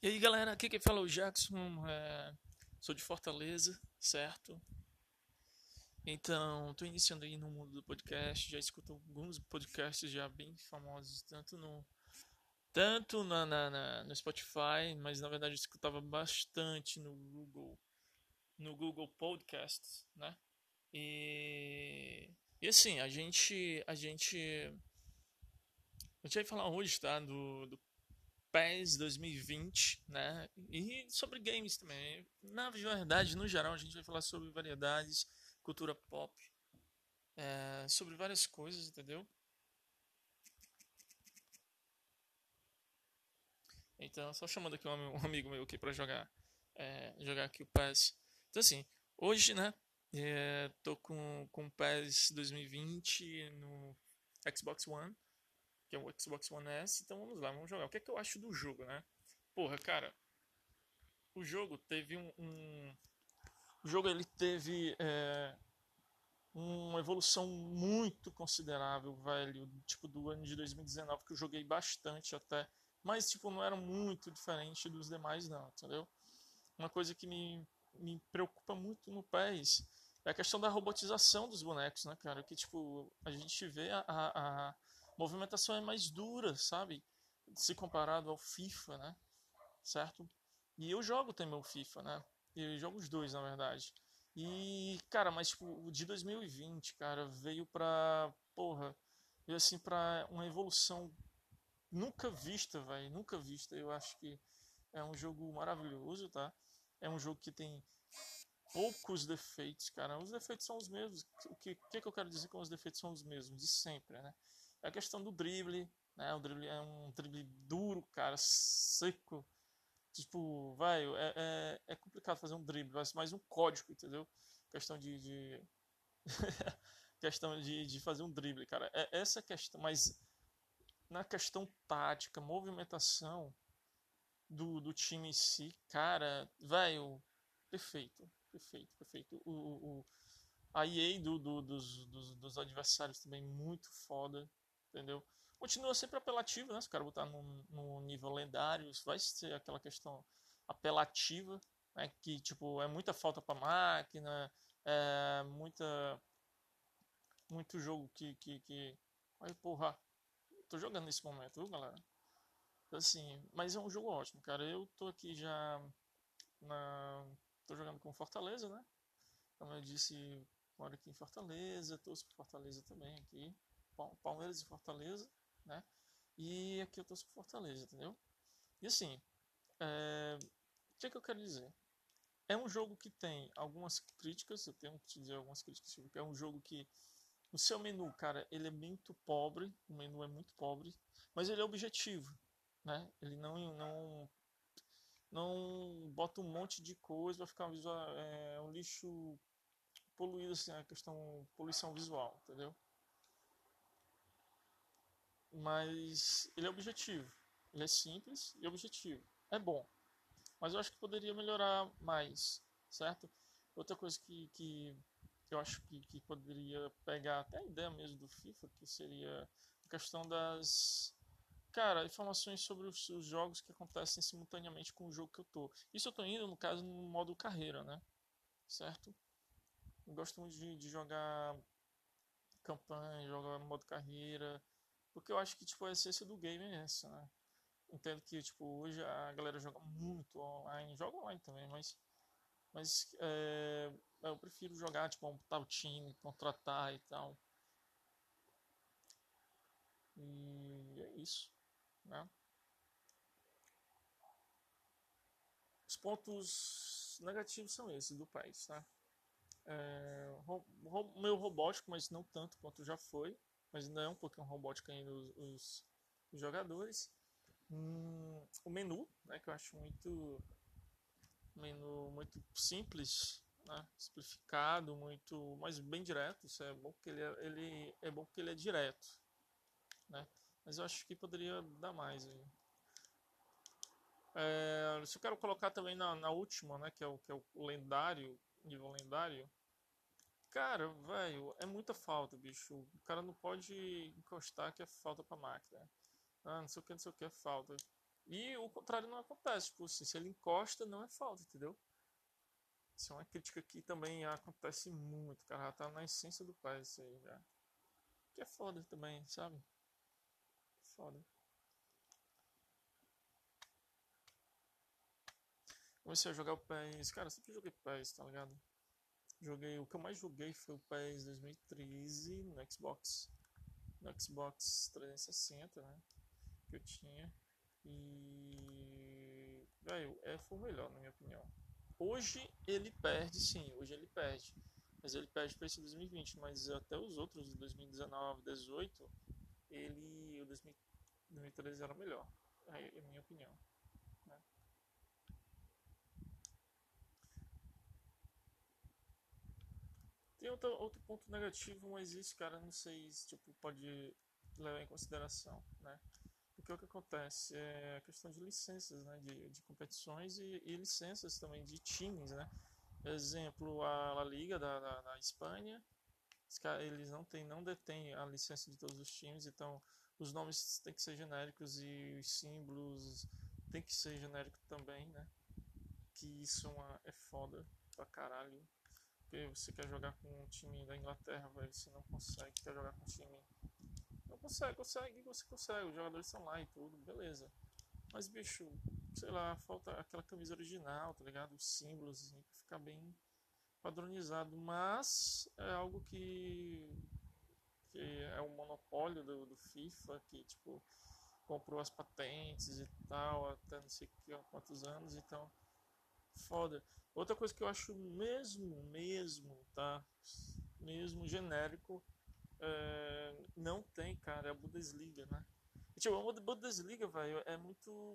E aí galera, aqui quem fala é o Jackson, é... sou de Fortaleza, certo? Então, tô iniciando aí no mundo do podcast, já escuto alguns podcasts já bem famosos, tanto no tanto na, na, na, no Spotify, mas na verdade eu escutava bastante no Google, no Google Podcasts, né? E, e assim, a gente, a gente, a gente vai falar hoje, tá? Do, do PES 2020, né? E sobre games também. Na verdade, no geral, a gente vai falar sobre variedades, cultura pop, é, sobre várias coisas, entendeu? Então, só chamando aqui um amigo meu aqui para jogar, é, jogar aqui o PES. Então, assim, hoje, né? É, tô com, com o PES 2020 no Xbox One que é o Xbox One S. Então vamos lá, vamos jogar. O que é que eu acho do jogo, né? Porra, cara, o jogo teve um, um o jogo ele teve é, uma evolução muito considerável, velho, tipo do ano de 2019 que eu joguei bastante até, mas tipo não era muito diferente dos demais não, entendeu? Uma coisa que me, me preocupa muito no PES é a questão da robotização dos bonecos, né, cara? Que tipo a gente vê a, a, a movimentação é mais dura, sabe? Se comparado ao FIFA, né? Certo? E eu jogo também o FIFA, né? Eu jogo os dois, na verdade. E, cara, mas tipo, o de 2020, cara, veio pra. Porra, veio assim pra uma evolução nunca vista, velho. Nunca vista. Eu acho que é um jogo maravilhoso, tá? É um jogo que tem poucos defeitos, cara. Os defeitos são os mesmos. O que, que, que eu quero dizer com os defeitos são os mesmos? De sempre, né? É a questão do drible, né? O drible é um drible duro, cara, seco. Tipo, vai, é, é, é complicado fazer um drible, vai ser mais um código, entendeu? Questão de. de... questão de, de fazer um drible, cara. É essa questão, mas na questão tática, movimentação do, do time em si, cara, velho, perfeito, perfeito, perfeito. O, o, a EA do, do, dos, dos, dos adversários também muito foda entendeu? Continua sempre apelativo, né? Se o cara botar no, no nível lendário, vai ser aquela questão apelativa, né? Que, tipo, é muita falta pra máquina, é muita... Muito jogo que... que, que... Ai, porra, tô jogando nesse momento, viu, galera? Assim, mas é um jogo ótimo, cara. Eu tô aqui já na... Tô jogando com Fortaleza, né? Como eu disse, moro aqui em Fortaleza, torço por Fortaleza também aqui. Palmeiras e Fortaleza, né? E aqui eu torço por Fortaleza, entendeu? E assim, é... o que, é que eu quero dizer? É um jogo que tem algumas críticas, eu tenho que te dizer algumas críticas, porque é um jogo que o seu menu, cara, ele é muito pobre, o menu é muito pobre, mas ele é objetivo, né? Ele não não não bota um monte de coisa, vai ficar visual, é, um lixo poluído assim, a questão poluição visual, entendeu? Mas ele é objetivo. Ele é simples e objetivo. É bom, mas eu acho que poderia melhorar mais, certo? Outra coisa que, que eu acho que, que poderia pegar até a ideia mesmo do FIFA, que seria a questão das cara, informações sobre os, os, jogos que acontecem simultaneamente com o jogo que eu tô. Isso eu tô indo, no caso, no modo carreira, né? Certo? Eu gosto muito de, de jogar campanha, jogar modo carreira, porque eu acho que tipo, a essência do game é essa, né? Entendo que tipo, hoje a galera joga muito online, joga online também, mas, mas é, eu prefiro jogar, tipo, montar o time, contratar e tal. E é isso, né? Os pontos negativos são esses do país, tá? É, meio robótico, mas não tanto quanto já foi mas ainda é um robótico ainda os, os, jogadores. Hum, o menu, né, que eu acho muito menu muito simples, né, simplificado, muito, mas bem direto. Isso é bom porque ele é, ele é bom porque ele é direto, né? Mas eu acho que poderia dar mais. É, se eu quero colocar também na, na última, né, que é o que é o lendário, nível lendário, Cara, velho, é muita falta, bicho. O cara não pode encostar que é falta pra máquina. Ah, não sei o que, não sei o que, é falta. E o contrário não acontece. Tipo assim, se ele encosta, não é falta, entendeu? Isso é uma crítica que também acontece muito, cara. Já tá na essência do pai isso aí já. Que é foda também, sabe? Foda. Comecei a jogar o PES. Cara, sempre joguei PES, tá ligado? Joguei. O que eu mais joguei foi o PES 2013 no Xbox. No Xbox 360, né? Que eu tinha. E. Velho, é, foi o melhor, na minha opinião. Hoje ele perde, sim, hoje ele perde. Mas ele perde para esse 2020. Mas até os outros, 2019, 2018, ele. O 2013 era melhor. É a minha opinião. Tem outro, outro ponto negativo, mas isso, cara, não sei se tipo, pode levar em consideração, né? Porque o que acontece é a questão de licenças, né? De, de competições e, e licenças também de times, né? Exemplo, a La Liga da, da, da Espanha, eles não têm, não detêm a licença de todos os times, então os nomes têm que ser genéricos e os símbolos tem que ser genérico também, né? Que isso é, uma, é foda pra caralho. Porque você quer jogar com um time da Inglaterra, velho, você não consegue, quer jogar com um time. Não consegue, consegue, você consegue, os jogadores estão lá e tudo, beleza. Mas bicho, sei lá, falta aquela camisa original, tá ligado? Os símbolos, assim, pra ficar bem padronizado. Mas é algo que, que é um monopólio do, do FIFA, que tipo, comprou as patentes e tal, até não sei quantos anos, então foda. Outra coisa que eu acho mesmo, mesmo, tá? Mesmo genérico, é, não tem, cara, é a Bundesliga, né? E, tipo, a Bundesliga, velho, é muito.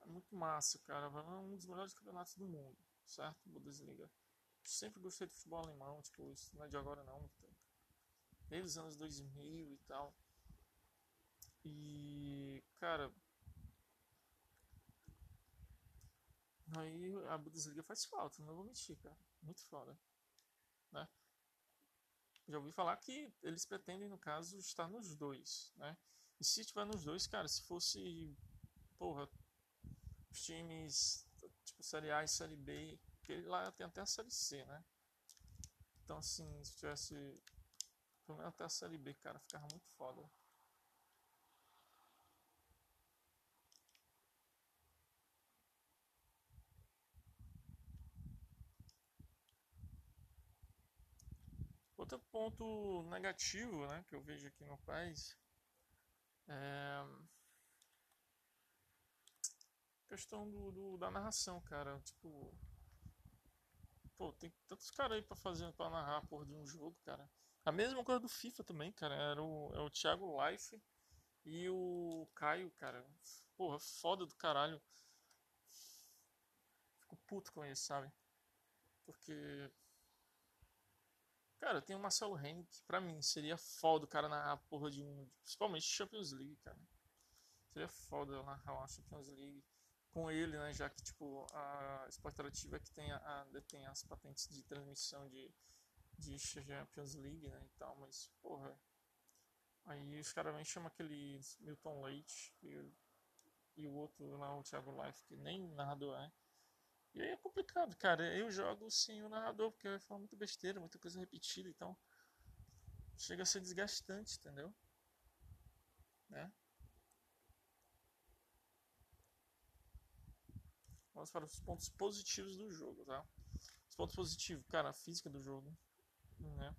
É muito massa, cara. É um dos melhores campeonatos do mundo, certo? Bundesliga. Sempre gostei do futebol alemão, tipo, isso não é de agora não. Desde os anos 2000 e tal. E, cara, Aí a Bundesliga faz falta, não vou mentir, cara. Muito foda. Né? Já ouvi falar que eles pretendem, no caso, estar nos dois, né? E se estiver nos dois, cara, se fosse, porra, os times, tipo, Série A e Série B, que lá tem até a Série C, né? Então, assim, se tivesse, pelo menos até a Série B, cara, ficava muito foda. Outro ponto negativo né, que eu vejo aqui no país é a questão do, do, da narração, cara. Tipo, pô, tem tantos caras aí pra fazer, pra narrar a porra de um jogo, cara. A mesma coisa do FIFA também, cara. Era o, é o Thiago Life e o Caio, cara. Porra, foda do caralho. Fico puto com isso, sabe? Porque Cara, tem o Marcelo Reni, que pra mim seria foda o cara narrar a porra de um. Principalmente Champions League, cara. Seria foda narrar uma Champions League com ele, né? Já que, tipo, a Sport Interativa é que tem, a, detém as patentes de transmissão de, de Champions League, né? E tal, mas, porra. Aí os caras vêm chamam aquele Milton Leite e, e o outro lá, o Thiago Life, que nem narrador é. E aí é complicado, cara. Eu jogo sem o narrador, porque vai falar muita besteira, muita coisa repetida, então chega a ser desgastante, entendeu? Né? Vamos para os pontos positivos do jogo, tá? Os pontos positivos, cara, a física do jogo, né?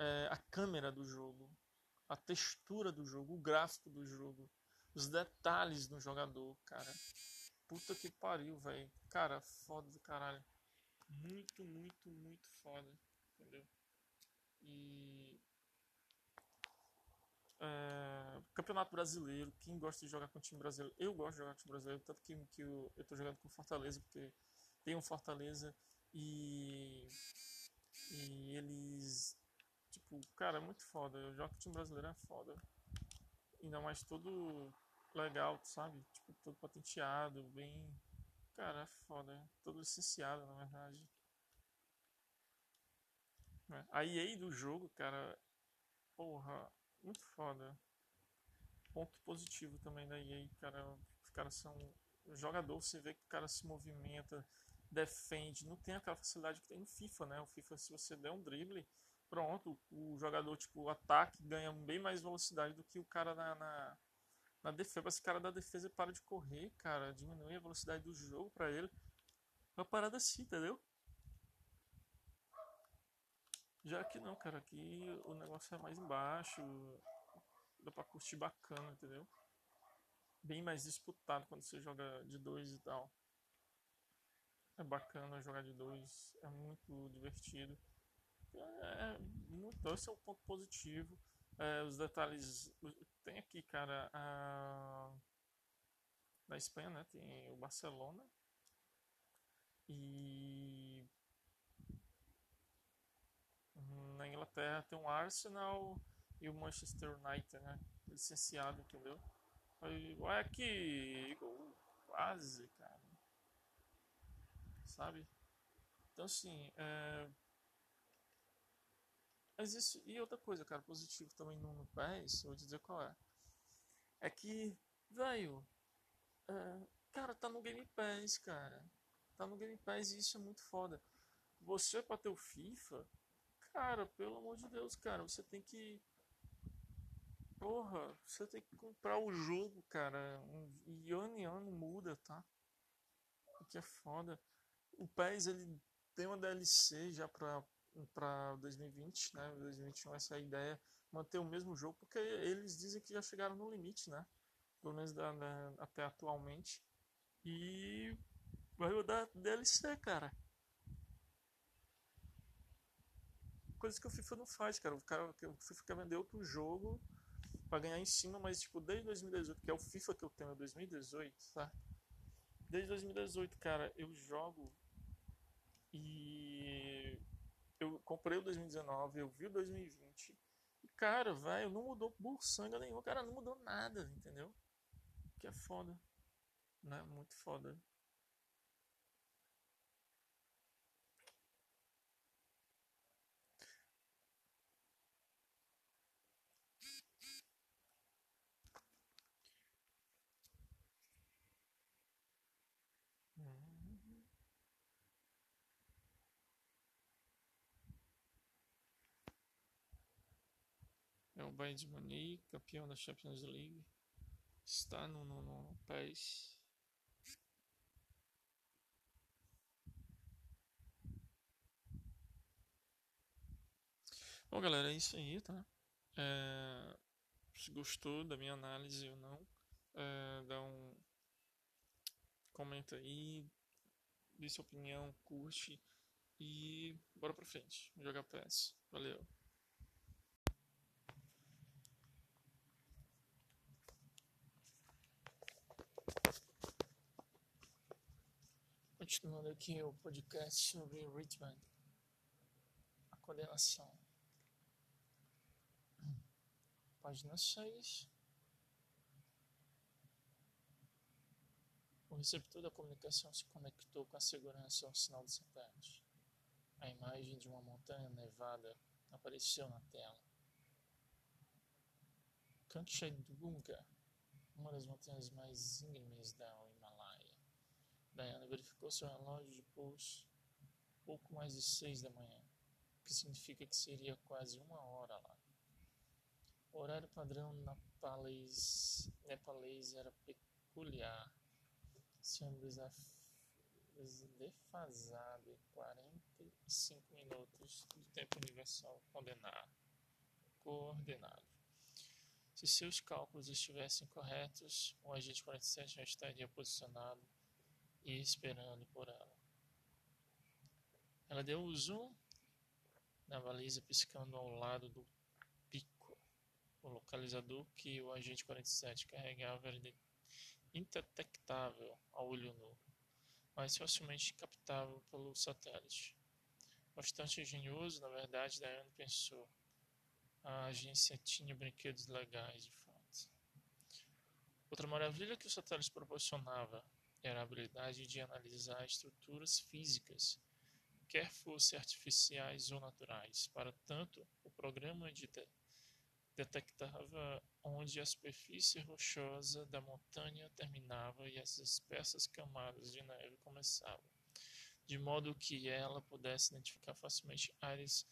É, a câmera do jogo, a textura do jogo, o gráfico do jogo, os detalhes do jogador, cara. Puta que pariu, velho. Cara, foda do caralho. Muito, muito, muito foda. Entendeu? E. É, Campeonato Brasileiro, quem gosta de jogar com time brasileiro, eu gosto de jogar com time brasileiro, tanto que, que eu, eu tô jogando com Fortaleza, porque tem um Fortaleza e. E eles. Tipo, cara, é muito foda. Eu jogo com time brasileiro, é foda. Ainda mais todo legal, sabe? Tipo, todo patenteado, bem. Cara, é foda. Todo licenciado, na verdade. É. A EA do jogo, cara. Porra, muito foda. ponto positivo também da EA, cara. Os caras são. O jogador, você vê que o cara se movimenta, defende, não tem aquela facilidade que tem no FIFA, né? O FIFA, se você der um drible, pronto, o jogador, tipo, ataque ganha bem mais velocidade do que o cara na, na, na defesa. Esse cara da defesa para de correr, cara, diminui a velocidade do jogo para ele. Uma parada assim, entendeu? Já que não, cara, aqui o negócio é mais embaixo, dá pra curtir bacana, entendeu? Bem mais disputado quando você joga de dois e tal. É bacana jogar de dois, é muito divertido. É, muito, esse é um ponto positivo. É, os detalhes. Tem aqui, cara, a, na Espanha, né? Tem o Barcelona. E na Inglaterra tem o Arsenal e o Manchester United, né? Licenciado, entendeu? Aí, olha aqui, quase, cara. Sabe? Então, assim, é... Existe... E outra coisa, cara, positivo também no, no PES, vou dizer qual é. É que, velho, é... cara, tá no Game Pass, cara. Tá no Game Pass e isso é muito foda. Você, pra ter o FIFA, cara, pelo amor de Deus, cara, você tem que Porra, você tem que comprar o jogo, cara. E ano em ano muda, tá? O que é foda. O PES, ele tem uma DLC já pra, pra 2020, né? 2021 essa é a ideia. Manter o mesmo jogo, porque eles dizem que já chegaram no limite, né? Pelo menos da, da, até atualmente. E vai rodar DLC, cara. Coisa que o FIFA não faz, cara. O, cara, o FIFA quer vender outro jogo para ganhar em cima, mas tipo, desde 2018, que é o FIFA que eu tenho, é 2018, tá? Desde 2018, cara, eu jogo e comprei o 2019, eu vi o 2020 e cara, velho, não mudou burçanga nenhuma, cara, não mudou nada, entendeu? Que é foda, né? Muito foda. Bayern de Munique, campeão da Champions League, está no, no, no. Bom, galera, é isso aí, tá? É, se gostou da minha análise ou não, é, dá um. Comenta aí, dê sua opinião, curte e bora pra frente. Jogar PES. Valeu. Continuando aqui o podcast sobre Richmond, a coordenação. Página 6. O receptor da comunicação se conectou com a segurança ao sinal de satélite. A imagem de uma montanha nevada apareceu na tela. Kangchenjunga, uma das montanhas mais íngremes da Diana verificou seu relógio de pulso pouco mais de seis da manhã, o que significa que seria quase uma hora lá. O horário padrão nepalês, nepalês era peculiar, sendo defasado em 45 minutos do tempo universal coordenado. Se seus cálculos estivessem corretos, o agente 47 já estaria posicionado e esperando por ela. Ela deu o zoom na baliza piscando ao lado do pico. O localizador que o agente 47 carregava era indetectável ao olho nu, mas facilmente captável pelo satélite. Bastante engenhoso, na verdade, Diane pensou. A agência tinha brinquedos legais, de fato. Outra maravilha que o satélite proporcionava era a habilidade de analisar estruturas físicas, quer fossem artificiais ou naturais. Para tanto, o programa de detectava onde a superfície rochosa da montanha terminava e as espessas camadas de neve começavam, de modo que ela pudesse identificar facilmente áreas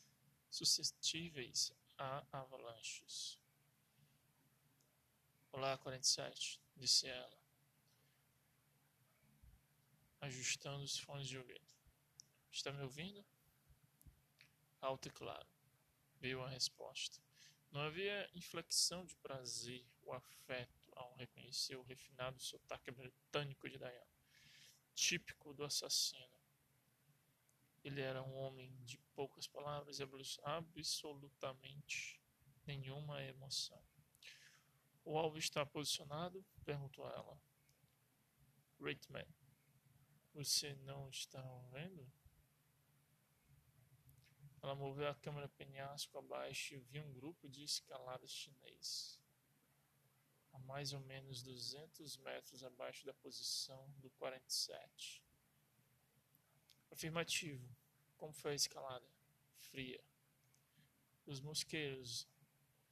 suscetíveis a avalanches. Olá, 47, disse ela, ajustando os fones de ouvido. Está me ouvindo? Alto e claro, veio a resposta. Não havia inflexão de prazer ou afeto ao reconhecer o refinado sotaque britânico de Diana, típico do assassino. Ele era um homem de poucas palavras e absolutamente nenhuma emoção. O alvo está posicionado? perguntou ela. Rateman, você não está vendo? Ela moveu a câmera penhasco abaixo e viu um grupo de escalada chinês, a mais ou menos 200 metros abaixo da posição do 47. Afirmativo. Como foi a escalada? Fria. Os mosqueiros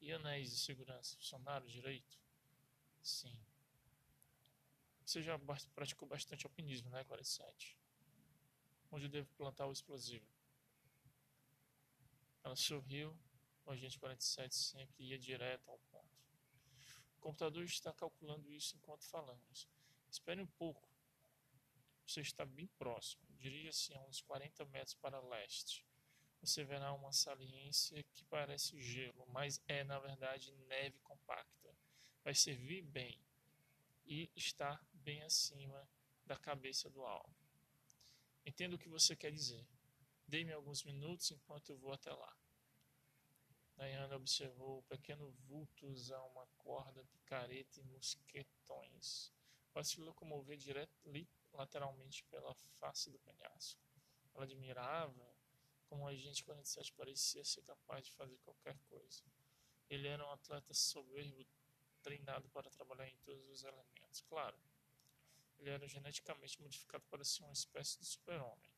e anéis de segurança funcionaram direito? Sim. Você já praticou bastante alpinismo, né, 47? Onde eu devo plantar o explosivo? Ela sorriu. O agente 47 sempre ia direto ao ponto. O computador está calculando isso enquanto falamos. Espere um pouco. Você está bem próximo. Dirija-se a uns 40 metros para leste. Você verá uma saliência que parece gelo, mas é na verdade neve compacta. Vai servir bem e está bem acima da cabeça do alvo. Entendo o que você quer dizer. Dê-me alguns minutos enquanto eu vou até lá. Diana observou o pequeno vulto usar uma corda, picareta e mosquetões para se locomover direto, lateralmente pela face do penhasco. Ela admirava como o agente 47 parecia ser capaz de fazer qualquer coisa. Ele era um atleta soberbo, treinado para trabalhar em todos os elementos. Claro, ele era geneticamente modificado para ser uma espécie de super-homem.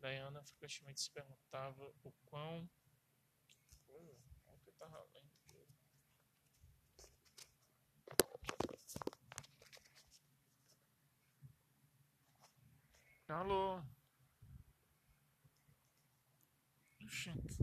Diana frequentemente se perguntava o quão. Que lendo? Alô? Oxente.